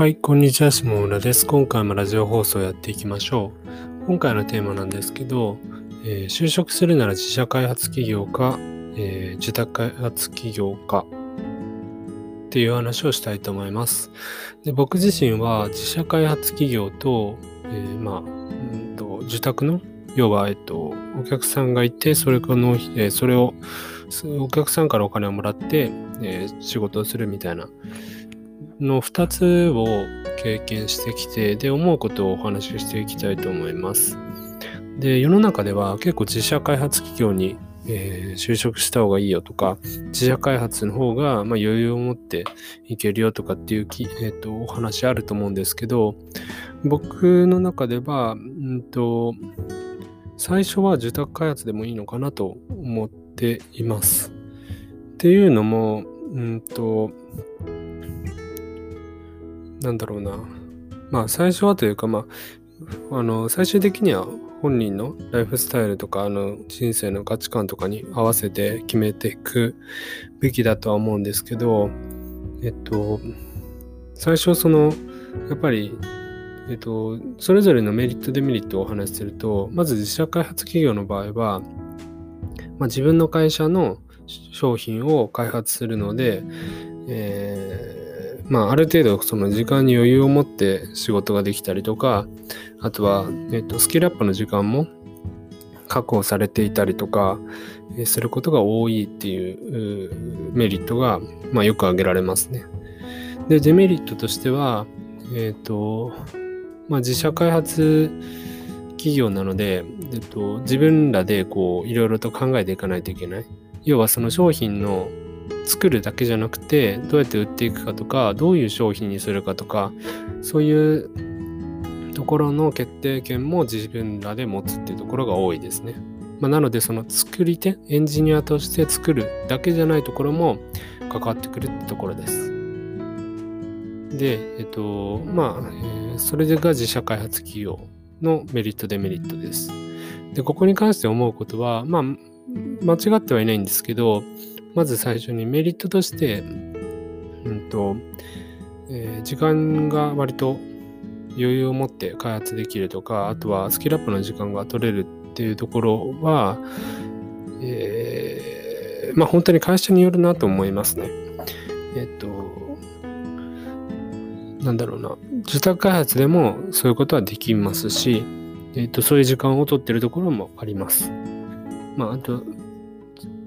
はい、こんにちは、下村です。今回もラジオ放送やっていきましょう。今回のテーマなんですけど、えー、就職するなら自社開発企業か、えー、自宅開発企業かっていう話をしたいと思います。で僕自身は自社開発企業と、えー、まあ、うんと、自宅の要は、えっと、お客さんがいて、それこの、えー、それを、お客さんからお金をもらって、えー、仕事をするみたいなの2つを経験してきて、で、思うことをお話ししていきたいと思います。で、世の中では結構自社開発企業に、えー、就職した方がいいよとか、自社開発の方が、まあ、余裕を持っていけるよとかっていうき、えーと、お話あると思うんですけど、僕の中では、うんと、最初は受託開発でもいいのかなと思っています。っていうのも、うんと、なんだろうな。まあ最初はというか、まあ、あの、最終的には本人のライフスタイルとか、あの、人生の価値観とかに合わせて決めていくべきだとは思うんですけど、えっと、最初その、やっぱり、えっと、それぞれのメリット、デメリットをお話しすると、まず自社開発企業の場合は、まあ、自分の会社の商品を開発するので、えーまあ、ある程度その時間に余裕を持って仕事ができたりとか、あとは、えっと、スキルアップの時間も確保されていたりとか、することが多いっていうメリットが、まあ、よく挙げられますね。で、デメリットとしては、えっ、と、まあ、自社開発企業なので、えっと、自分らでこういろいろと考えていかないといけない。要はその商品の作るだけじゃなくてどうやって売っていくかとかどういう商品にするかとかそういうところの決定権も自分らで持つっていうところが多いですね。まあ、なのでその作り手エンジニアとして作るだけじゃないところも関わってくるってところです。で、えっと、まあ、えー、それが自社開発企業のメリット、デメリットです。で、ここに関して思うことは、まあ、間違ってはいないんですけど、まず最初にメリットとして、うんとえー、時間が割と余裕を持って開発できるとか、あとはスキルアップの時間が取れるっていうところは、えー、まあ本当に会社によるなと思いますね。えっと、なんだろうな、受託開発でもそういうことはできますし、えっと、そういう時間を取ってるところもあります。まあ、あと、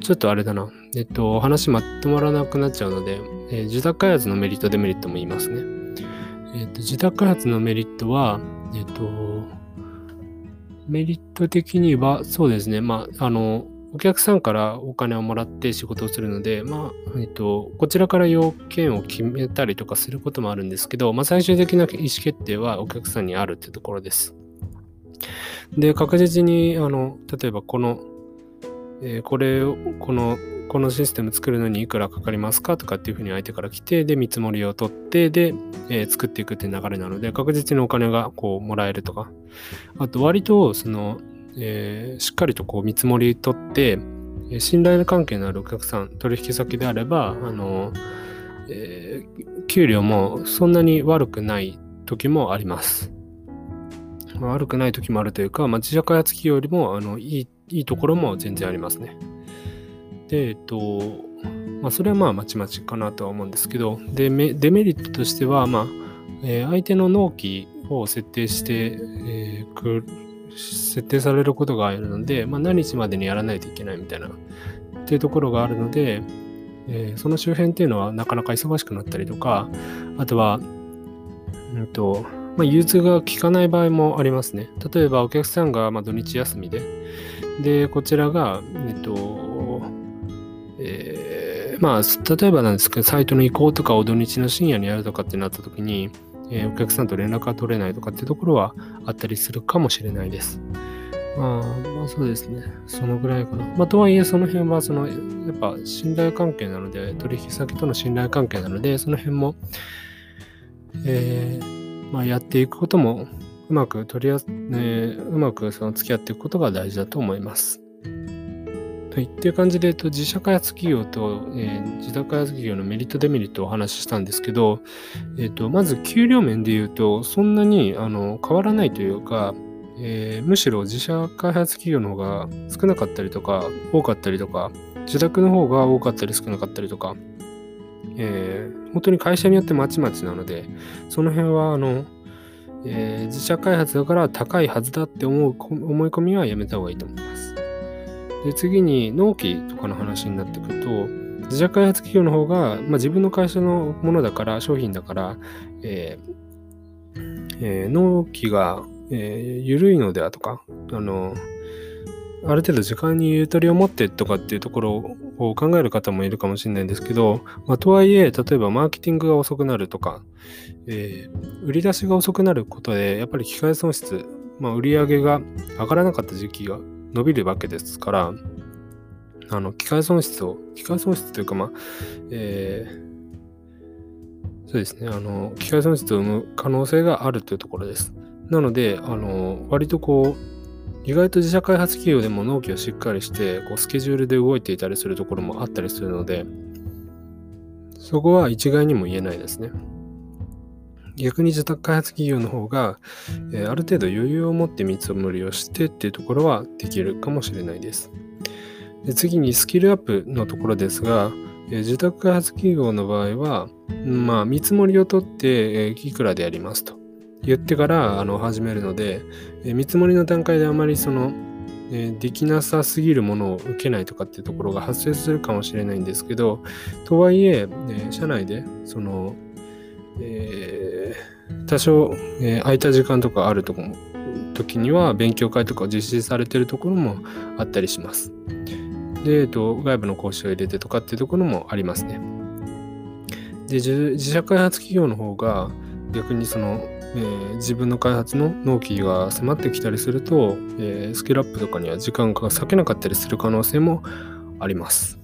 ちょっとあれだな。えっと、お話まとまらなくなっちゃうので、えー、受託開発のメリット、デメリットも言いますね。えっと、受託開発のメリットは、えっと、メリット的には、そうですね。まあ、あの、お客さんからお金をもらって仕事をするので、まあ、えっと、こちらから要件を決めたりとかすることもあるんですけど、まあ、最終的な意思決定はお客さんにあるってところです。で、確実に、あの、例えばこのえー、これを、この、このシステム作るのにいくらかかりますかとかっていうふうに相手から来て、で、見積もりを取って、で、えー、作っていくっていう流れなので、確実にお金がこうもらえるとか、あと割と、その、えー、しっかりとこう見積もり取って、信頼関係のあるお客さん、取引先であれば、あの、えー、給料もそんなに悪くない時もあります。まあ、悪くない時もあるというか、まあ、自社開発企業よりもあのいいいいところも全然ありますね。で、えっと、まあ、それはまあまちまちかなとは思うんですけど、でデメリットとしては、まあ、えー、相手の納期を設定して、えー、く設定されることがあるので、まあ、何日までにやらないといけないみたいなっていうところがあるので、えー、その周辺っていうのはなかなか忙しくなったりとか、あとは、うんと、まあ、融通が効かない場合もありますね。例えばお客さんがま土日休みで、で、こちらが、えっと、えー、まあ、例えばなんですけど、サイトの移行とかを土日の深夜にやるとかってなった時に、えー、お客さんと連絡が取れないとかってところはあったりするかもしれないです。まあ、まあそうですね。そのぐらいかな。まあとはいえその辺はその、やっぱ信頼関係なので、取引先との信頼関係なので、その辺も、えー、まあ、やっていくこともうまく取りやす、ね、うまくその付き合っていくことが大事だと思います。はい。っていう感じで、えっと、自社開発企業と、えー、自宅開発企業のメリット、デメリットをお話ししたんですけど、えっと、まず給料面で言うと、そんなにあの変わらないというか、えー、むしろ自社開発企業の方が少なかったりとか、多かったりとか、自宅の方が多かったり少なかったりとか、えー、本当に会社によってまちまちなので、その辺は、あの、えー、自社開発だから高いはずだって思う思い込みはやめた方がいいと思います。で、次に納期とかの話になってくると、自社開発企業の方が、まあ、自分の会社のものだから、商品だから、えーえー、納期が、えー、緩いのではとか、あの、ある程度時間にゆとりを持ってとかっていうところを考える方もいるかもしれないんですけど、まあ、とはいえ、例えばマーケティングが遅くなるとか、えー、売り出しが遅くなることで、やっぱり機械損失、まあ、売り上げが上がらなかった時期が伸びるわけですから、あの、機械損失を、機械損失というか、まあ、えー、そうですね、あの、機械損失を生む可能性があるというところです。なので、あの、割とこう、意外と自社開発企業でも納期をしっかりしてこうスケジュールで動いていたりするところもあったりするのでそこは一概にも言えないですね。逆に自宅開発企業の方が、えー、ある程度余裕を持って見積もりをしてっていうところはできるかもしれないです。で次にスキルアップのところですが、えー、自宅開発企業の場合は、まあ、見積もりを取って、えー、いくらでやりますと。言ってからあの始めるので、え見積もりの段階であまりその、えできなさすぎるものを受けないとかっていうところが発生するかもしれないんですけど、とはいえ、え社内でその、えー、多少、えー、空いた時間とかあるとこ時には勉強会とか実施されてるところもあったりします。で、えっと、外部の講師を入れてとかっていうところもありますね。で、自社開発企業の方が逆にそのえー、自分の開発の納期が迫ってきたりすると、えー、スキルアップとかには時間が割けなかったりする可能性もあります。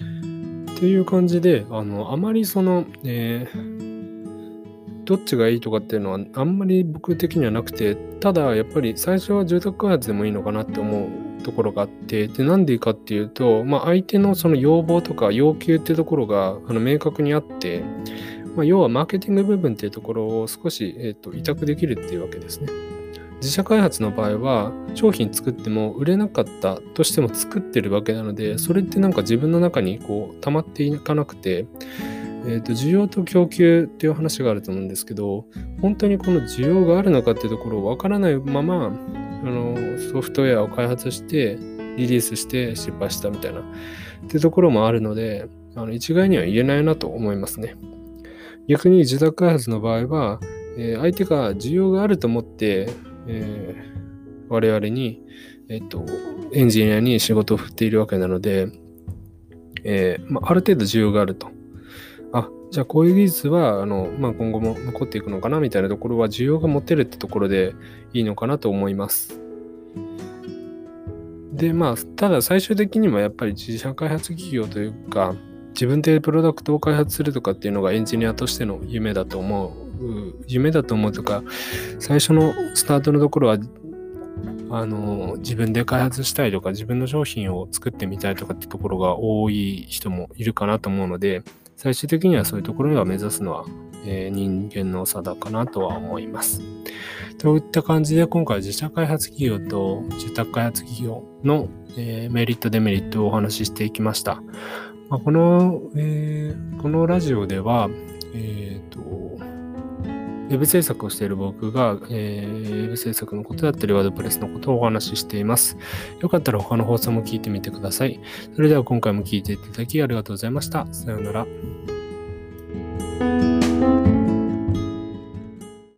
っていう感じで、あの、あまりその、えー、どっちがいいとかっていうのはあんまり僕的にはなくて、ただやっぱり最初は住宅開発でもいいのかなって思うところがあって、で、なんでいいかっていうと、まあ相手のその要望とか要求っていうところがあの明確にあって、まあ、要はマーケティング部分っていうところを少し、えーと、委託できるっていうわけですね。自社開発の場合は商品作っても売れなかったとしても作ってるわけなのでそれってなんか自分の中にこう溜まっていかなくて、えーと、需要と供給っていう話があると思うんですけど本当にこの需要があるのかっていうところをわからないままあのソフトウェアを開発してリリースして失敗したみたいなっていうところもあるのであの一概には言えないなと思いますね。逆に自宅開発の場合は、えー、相手が需要があると思って、えー、我々に、えっ、と、エンジニアに仕事を振っているわけなので、えー、まあ、ある程度需要があると。あ、じゃあこういう技術は、あの、まあ、今後も残っていくのかなみたいなところは需要が持てるってところでいいのかなと思います。で、まあ、ただ最終的にはやっぱり自社開発企業というか、自分でプロダクトを開発するとかっていうのがエンジニアとしての夢だと思う。夢だと思うとか、最初のスタートのところは、あの、自分で開発したいとか、自分の商品を作ってみたいとかってところが多い人もいるかなと思うので、最終的にはそういうところが目指すのは、えー、人間の差だかなとは思います。といった感じで今回自社開発企業と住宅開発企業の、えー、メリットデメリットをお話ししていきました。まあ、この、えー、このラジオでは、えっ、ー、と、ウェブ制作をしている僕が、えー、ウェブ制作のことだったり、ワードプレスのことをお話ししています。よかったら他の放送も聞いてみてください。それでは今回も聞いていただきありがとうございました。さようなら。